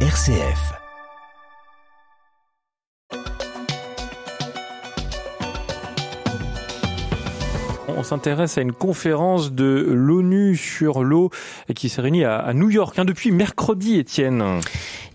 RCF. S'intéresse à une conférence de l'ONU sur l'eau qui s'est réunie à New York hein, depuis mercredi, Étienne.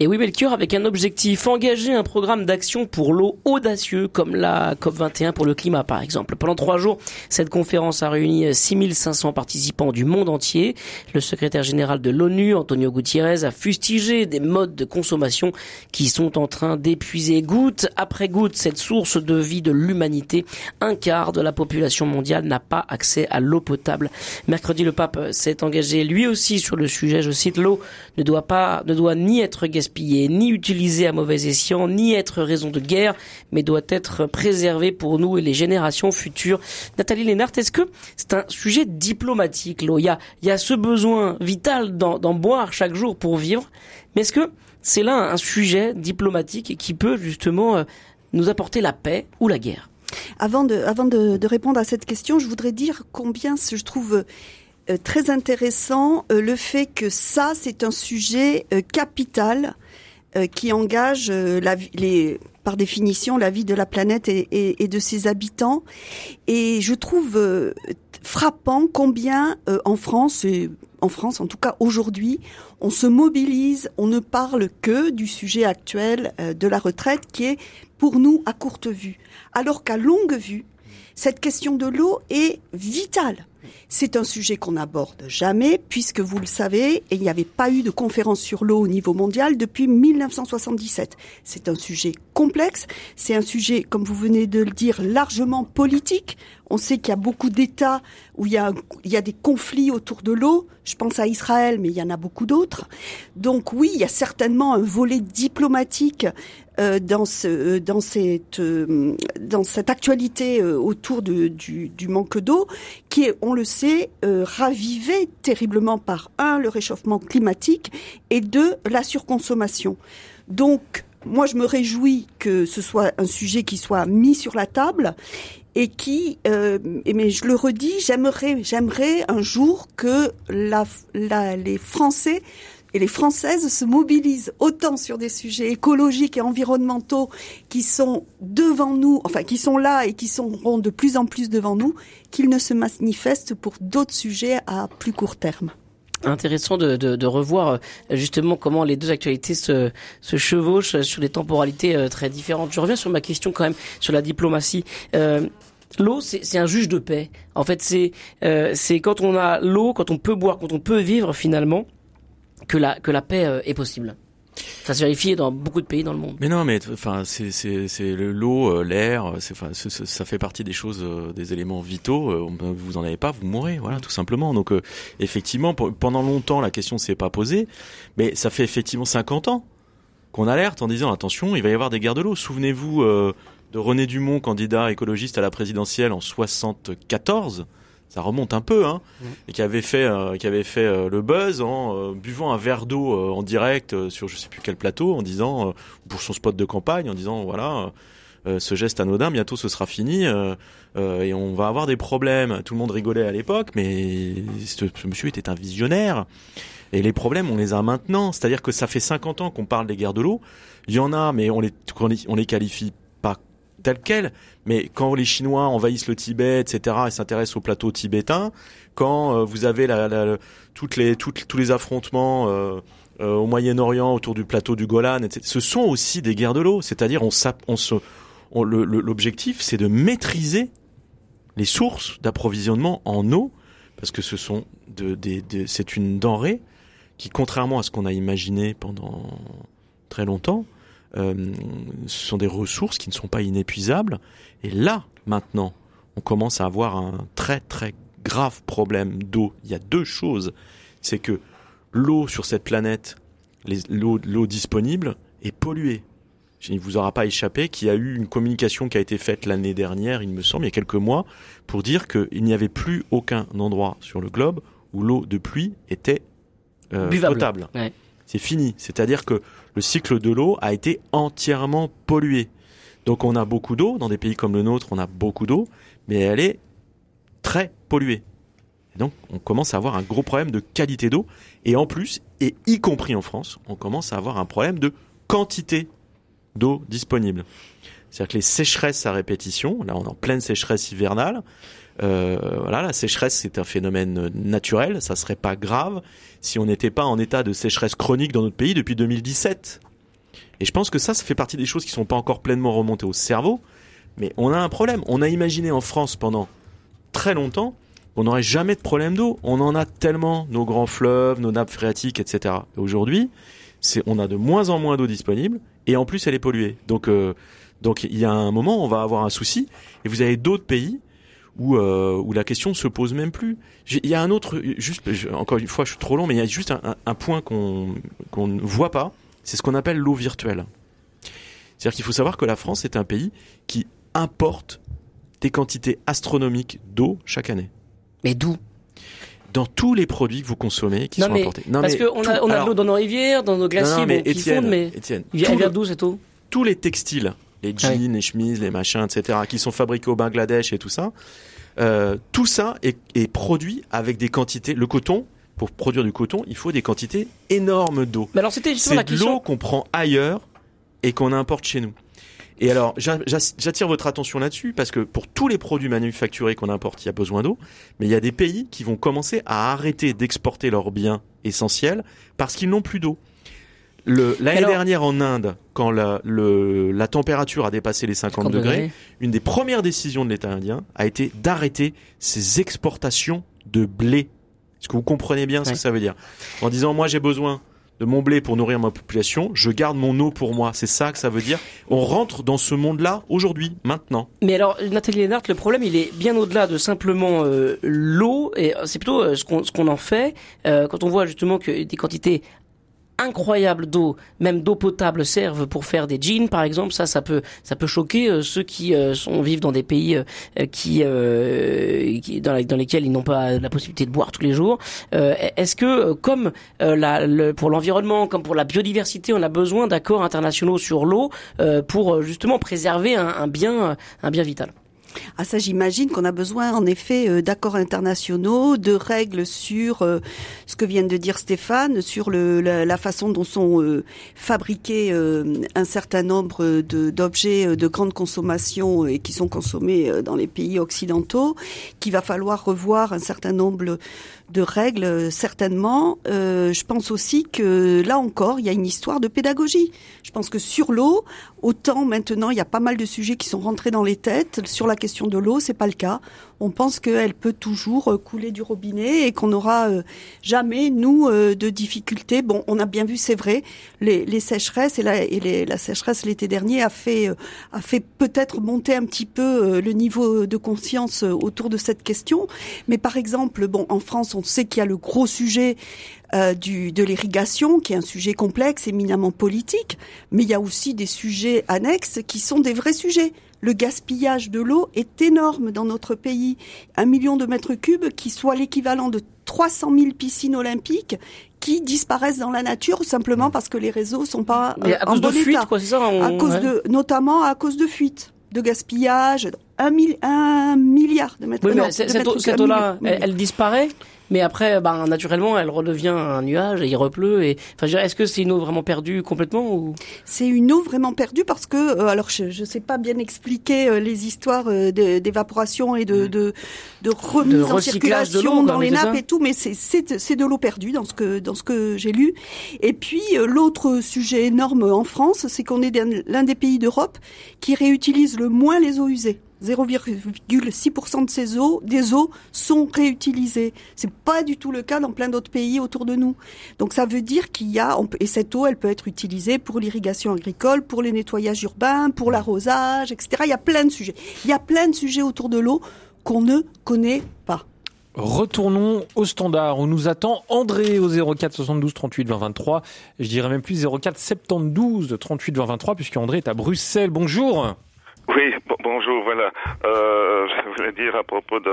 Et oui, Melchior, avec un objectif, engager un programme d'action pour l'eau audacieux, comme la COP21 pour le climat, par exemple. Pendant trois jours, cette conférence a réuni 6500 participants du monde entier. Le secrétaire général de l'ONU, Antonio Gutiérrez, a fustigé des modes de consommation qui sont en train d'épuiser goutte après goutte cette source de vie de l'humanité. Un quart de la population mondiale n'a pas accès à l'eau potable. Mercredi, le pape s'est engagé lui aussi sur le sujet. Je cite, l'eau ne doit pas, ne doit ni être gaspillée ni utilisé à mauvais escient, ni être raison de guerre, mais doit être préservé pour nous et les générations futures. Nathalie Lénart, est-ce que c'est un sujet diplomatique, l'eau? Il y, a, il y a ce besoin vital d'en boire chaque jour pour vivre, mais est-ce que c'est là un sujet diplomatique qui peut justement euh, nous apporter la paix ou la guerre? Avant de, répondre à cette question, je voudrais dire combien je trouve euh, très intéressant euh, le fait que ça, c'est un sujet euh, capital qui engage par définition la vie de la planète et, de ses habitants. Et je trouve frappant combien en France, en France en tout cas aujourd'hui, on se mobilise, on ne parle que du sujet actuel de la retraite qui est pour nous à courte vue. Alors qu'à longue vue, cette question de l'eau est vitale c'est un sujet qu'on n'aborde jamais, puisque vous le savez, il n'y avait pas eu de conférence sur l'eau au niveau mondial depuis 1977. C'est un sujet complexe, c'est un sujet, comme vous venez de le dire, largement politique. On sait qu'il y a beaucoup d'États où il y, a, des conflits autour de l'eau. Je pense à Israël, mais il y en a beaucoup d'autres. Donc oui, il y a certainement un volet diplomatique euh, euh, euh, dans cette actualité autour du manque d'eau, qui est, on le sait, ravivé terriblement par un, le réchauffement climatique, et deux, la surconsommation. Donc, moi, je me réjouis que ce soit un sujet qui soit mis sur la table et qui, euh, mais je le redis, j'aimerais, j'aimerais un jour que les Français et les Françaises se mobilisent autant sur des sujets écologiques et environnementaux qui sont devant nous, enfin qui sont là et qui seront de plus en plus devant nous, qu'ils ne se manifestent pour d'autres sujets à plus court terme intéressant de, de, de, revoir euh, justement comment les deux actualités se, se chevauchent sur des temporalités euh, très différentes. Je reviens sur ma question quand même sur la diplomatie. Euh, L'eau, c'est un juge de paix. En fait, c'est euh, c'est quand on a l'eau, quand on peut boire, quand on peut vivre finalement, que la que la paix est possible. Ça se vérifie dans beaucoup de pays dans le monde. Mais non, mais enfin, c'est l'eau, euh, l'air, euh, c'est enfin ça fait partie des choses, euh, des éléments vitaux. Vous en avez pas, vous mourrez, voilà, tout simplement. Donc effectivement, pendant longtemps, la question s'est pas posée, mais ça fait effectivement 50 ans qu'on alerte en disant attention, il va y avoir des guerres de l'eau. Souvenez-vous de René Dumont, candidat écologiste à la présidentielle en 74 ça remonte un peu, hein, mmh. et qui avait fait, euh, qui avait fait euh, le buzz en euh, buvant un verre d'eau en direct sur je sais plus quel plateau, en disant pour son spot de campagne, en disant voilà. ce geste anodin, bientôt ce sera fini et on va avoir des problèmes. Tout le monde rigolait à l'époque, mais ce, monsieur était un visionnaire. Et les problèmes, on les a maintenant. C'est-à-dire que ça fait 50 ans qu'on parle des guerres de l'eau. Il y en a, mais on les, on les qualifie tel quel. Mais quand les Chinois envahissent le Tibet, etc., et s'intéressent au plateau tibétain, quand euh, vous avez toutes les, tous les affrontements euh, euh, au Moyen-Orient autour du plateau du Golan, etc., ce sont aussi des guerres de l'eau. C'est-à-dire, on, on se, l'objectif, c'est de maîtriser les sources d'approvisionnement en eau, parce que ce sont c'est une denrée qui, contrairement à ce qu'on a imaginé pendant très longtemps, euh, ce sont des ressources qui ne sont pas inépuisables. Et là, maintenant, on commence à avoir un très très grave problème d'eau. Il y a deux choses. C'est que l'eau sur cette planète, l'eau disponible, est polluée. Il ne vous aura pas échappé qu'il y a eu une communication qui a été faite l'année dernière, il me semble, il y a quelques mois, pour dire qu'il n'y avait plus aucun endroit sur le globe où l'eau de pluie était euh, potable. C'est fini. C'est-à-dire que le cycle de l'eau a été entièrement pollué. Donc on a beaucoup d'eau, dans des pays comme le nôtre, on a beaucoup d'eau, mais elle est très polluée. Et donc, on commence à avoir un gros problème de qualité d'eau. Et en plus, et y compris en France, on commence à avoir un problème de quantité d'eau disponible. C'est-à-dire que les sécheresses à répétition, là on est en pleine sécheresse hivernale, voilà, la sécheresse c'est un phénomène naturel, ça serait pas grave si on n'était pas en état de sécheresse chronique dans notre pays depuis 2017. Et je pense que ça, ça fait partie des choses qui sont pas encore pleinement remontées au cerveau, mais on a un problème. On a imaginé en France pendant très longtemps on n'aurait jamais de problème d'eau. On en a tellement, nos grands fleuves, nos nappes phréatiques, etc. Aujourd'hui, c'est, on a de moins en moins d'eau disponible, et en plus elle est polluée. Donc, euh, donc il y a un moment, on va avoir un souci, et vous avez d'autres pays où, euh, où la question ne se pose même plus. Il y a un autre, juste, encore une fois, je suis trop long, mais il y a juste un, un point qu'on qu'on ne voit pas, c'est ce qu'on appelle l'eau virtuelle. C'est-à-dire qu'il faut savoir que la France est un pays qui importe des quantités astronomiques d'eau chaque année. Mais d'où? Dans tous les produits que vous consommez qui Non, sont mais importés. Non, Parce qu'on a, on a de l'eau dans nos rivières, dans nos glaciers non, mais bon, qui fondent, mais Étienne, elle tout vient d'où cette eau tous les textiles, les jeans, les chemises, les machins, etc., qui sont fabriqués au Bangladesh et tout ça, euh, tout ça est, est produit avec des quantités. Le coton, pour produire du coton, il faut des quantités énormes d'eau. Mais alors c'était justement la C'est de l'eau question. qu'on prend ailleurs et qu'on importe chez nous. Et alors, j'a- j'a- j'attire votre attention là-dessus parce que pour tous les produits manufacturés qu'on importe, il y a besoin d'eau, mais il y a des pays qui vont commencer à arrêter d'exporter leurs biens essentiels parce qu'ils n'ont plus d'eau. L'année dernière en Inde, quand la, le- la température a dépassé les 50 50 degrés, degrés. une des premières décisions de l'État indien a été d'arrêter ses exportations de blé. Est-ce que vous comprenez bien ce que ça veut dire? En disant, moi j'ai besoin de mon blé pour nourrir ma population, je garde mon eau pour moi. C'est ça que ça veut dire? On rentre dans ce monde-là aujourd'hui, maintenant. Mais alors, Nathalie Lénart, le problème, il est bien au-delà de simplement euh, l'eau, et euh, c'est plutôt euh, ce qu'on en fait. Euh, quand on voit justement que des quantités incroyables d'eau, même d'eau potable, servent pour faire des jeans, par exemple, ça, ça peut, ça peut choquer euh, ceux qui euh, sont vivent dans des pays euh, qui, dans, dans lesquels ils n'ont pas la possibilité de boire tous les jours. Est-ce que, comme pour l'environnement, comme pour la biodiversité, on a besoin d'accords internationaux sur l'eau pour justement préserver un bien, un bien vital? Ah ça j'imagine qu'on a besoin en effet euh, d'accords internationaux, de règles sur euh, ce que vient de dire Stéphane, sur le, la, façon dont sont euh, fabriqués un certain nombre de- d'objets euh, de grande consommation et qui sont consommés dans les pays occidentaux, qu'il va falloir revoir un certain nombre de règles certainement. Je pense aussi que là encore, il y a une histoire de pédagogie. Je pense que sur l'eau, autant maintenant, il y a pas mal de sujets qui sont rentrés dans les têtes. Sur la question de l'eau, c'est pas le cas. On pense qu'elle peut toujours euh, couler du robinet et qu'on n'aura euh, jamais, nous, euh, de difficultés. Bon, on a bien vu, c'est vrai, les, les sécheresses et la, et la sécheresse l'été dernier a fait, a fait peut-être monter un petit peu le niveau de conscience autour de cette question. Mais par exemple, bon, en France, on sait qu'il y a le gros sujet euh, du, de l'irrigation, qui est un sujet complexe, éminemment politique, mais il y a aussi des sujets annexes qui sont des vrais sujets. Le gaspillage de l'eau est énorme dans notre pays. Un million de mètres cubes, qui soit l'équivalent de 300 000 piscines olympiques, qui disparaissent dans la nature simplement parce que les réseaux sont pas Mais euh, à en cause de bon fuite, état quoi, c'est ça on- à cause ouais. de, notamment à cause de fuites, de gaspillage, un, mil- un milliard de mètres Oui, mais de cette, eau-là, elle disparaît, mais après, ben, naturellement, elle redevient un nuage et il repleut. Et, enfin, est-ce que c'est une eau vraiment perdue complètement ou? C'est une eau vraiment perdue parce que, euh, alors je ne sais pas bien expliquer euh, les histoires euh, d'évaporation et de, de, de remise De en de circulation quoi, dans les nappes et tout, mais c'est- de l'eau perdue dans ce que dans ce que j'ai lu. Et puis euh, l'autre sujet énorme en France, c'est qu'on est d'un- l'un des pays d'Europe qui réutilise le moins les eaux usées. 0,6% de ces eaux, des eaux sont réutilisées. C'est pas du tout le cas dans plein d'autres pays autour de nous. Donc ça veut dire qu'il y a, on et cette eau, elle peut être utilisée pour l'irrigation agricole, pour les nettoyages urbains, pour l'arrosage, etc. Il y a plein de sujets. Il y a plein de sujets autour de l'eau qu'on ne connaît pas. Retournons au standard où nous attend André au 04 72 38 20 23. Je dirais même plus 04 72 38 20 23 puisque André est à Bruxelles. Bonjour. Oui, bon- bonjour, voilà. Euh, je voulais dire à propos de,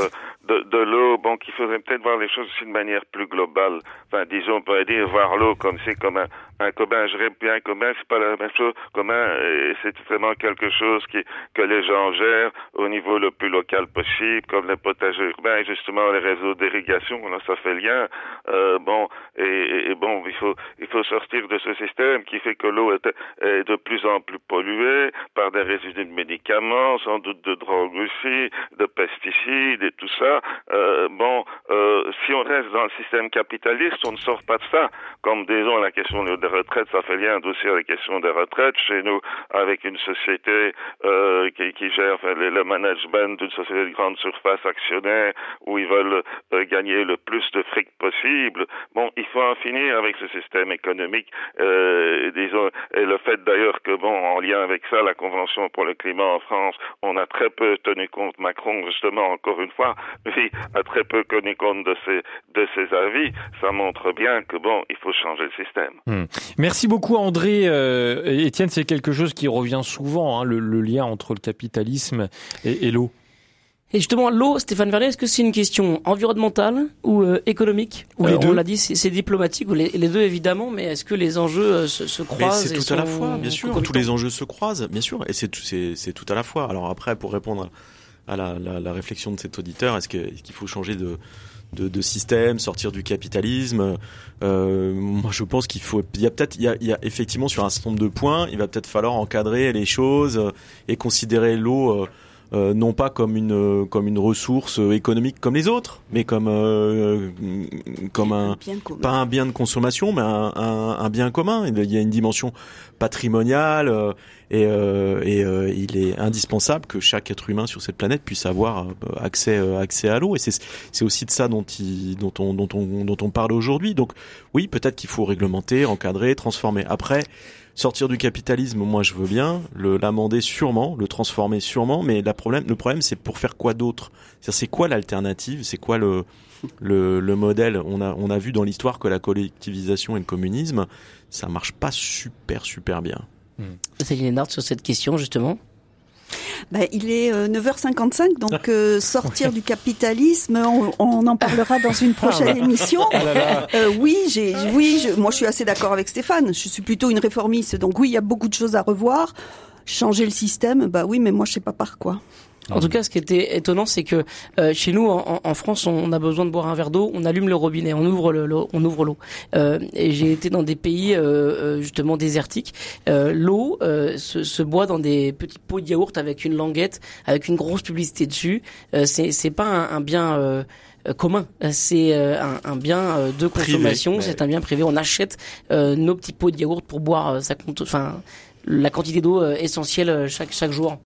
de, de l'eau, bon, qu'il faudrait peut-être voir les choses d'une manière plus globale. Enfin, disons, on pourrait dire voir l'eau comme c'est comme un, un commun. Je répète bien commun, c'est pas la même chose. Commun, et c'est vraiment quelque chose qui que les gens gèrent au niveau le plus local possible, comme les potagers urbains et justement les réseaux d'irrigation. Là, ça fait lien. Euh, bon, et, et, bon, il faut il faut sortir de ce système qui fait que l'eau est, est, de plus en plus polluée par des résidus de médicaments, sans doute de drogue aussi, de pesticides et tout ça. Euh, bon, euh, si on reste dans le système capitaliste, on ne sort pas de ça. Comme disons la question des retraites, ça fait lien aussi à la question des retraites chez nous, avec une société euh, qui, qui, gère enfin, le, management d'une société de grande surface actionnaire où ils veulent euh, gagner le plus de fric possible. Bon, il faut en finir avec ce système économique. Euh, disons, et le fait d'ailleurs que bon, en lien avec ça, la Convention pour le climat en France, on a très peu tenu compte Macron justement encore une fois, oui, a très peu tenu compte de ses de ses avis. Ça montre bien que bon, il faut changer le système. Hum. Merci beaucoup André. Euh, Étienne, c'est quelque chose qui revient souvent, hein, le, le, lien entre le capitalisme et, et l'eau. Et justement, l'eau, Stéphane Vernet, est-ce que c'est une question environnementale ou euh, économique? Ou les Euh, deux On l'a dit, c'est c'est diplomatique, ou les, les deux évidemment, mais est-ce que les enjeux euh, se, se Mais croisent c'est et tout à la fois, bien sûr. Tous les enjeux se croisent, bien sûr, et c'est tout, c'est, c'est tout à la fois. Alors après, pour répondre à la, la, la réflexion de cet auditeur, est-ce, que, est-ce qu'il faut changer de, de, de système, sortir du capitalisme? Euh, Moi, je pense qu'il faut. Il y a peut-être, il y a, il y a effectivement sur un certain nombre de points, il va peut-être falloir encadrer les choses euh, et considérer l'eau. Euh, euh, non pas comme une euh, comme une ressource économique comme les autres, mais comme euh, comme un pas un bien de consommation, mais un, un, un bien commun. Il y a une dimension patrimoniale euh, et, euh, et euh, il est indispensable que chaque être humain sur cette planète puisse avoir euh, accès euh, accès à l'eau. Et c'est c'est aussi de ça dont il, dont on dont on dont on parle aujourd'hui. Donc oui, peut-être qu'il faut réglementer, encadrer, transformer. Après. Sortir du capitalisme, moi je veux bien, le l'amender sûrement, le transformer sûrement, mais la problème, le problème c'est pour faire quoi d'autre? C'est quoi l'alternative? C'est quoi le, le le modèle? On a on a vu dans l'histoire que la collectivisation et le communisme, ça marche pas super super bien. Céline Hénard, sur cette question, justement. Ben, il est euh, 9h55, donc euh, sortir du capitalisme, on, on en parlera dans une prochaine émission. Euh, oui, j'ai, oui, je, moi je suis assez d'accord avec Stéphane. Je suis plutôt une réformiste, donc oui, il y a beaucoup de choses à revoir. Changer le système, bah oui, mais moi je sais pas par quoi. En tout cas, ce qui était étonnant, c'est que euh, chez nous, en, en France, on a besoin de boire un verre d'eau, on allume le robinet, on ouvre le, l'eau- on ouvre l'eau. Euh, et j'ai été dans des pays euh, euh, justement désertiques. Euh, l'eau euh, se, se boit dans des petits pots de yaourt avec une languette, avec une grosse publicité dessus. Euh, c'est c'est pas un, un bien commun, c'est un, un bien de consommation, c'est un bien privé. On achète euh, nos petits pots de yaourt pour boire cont- enfin la quantité d'eau essentielle chaque chaque jour.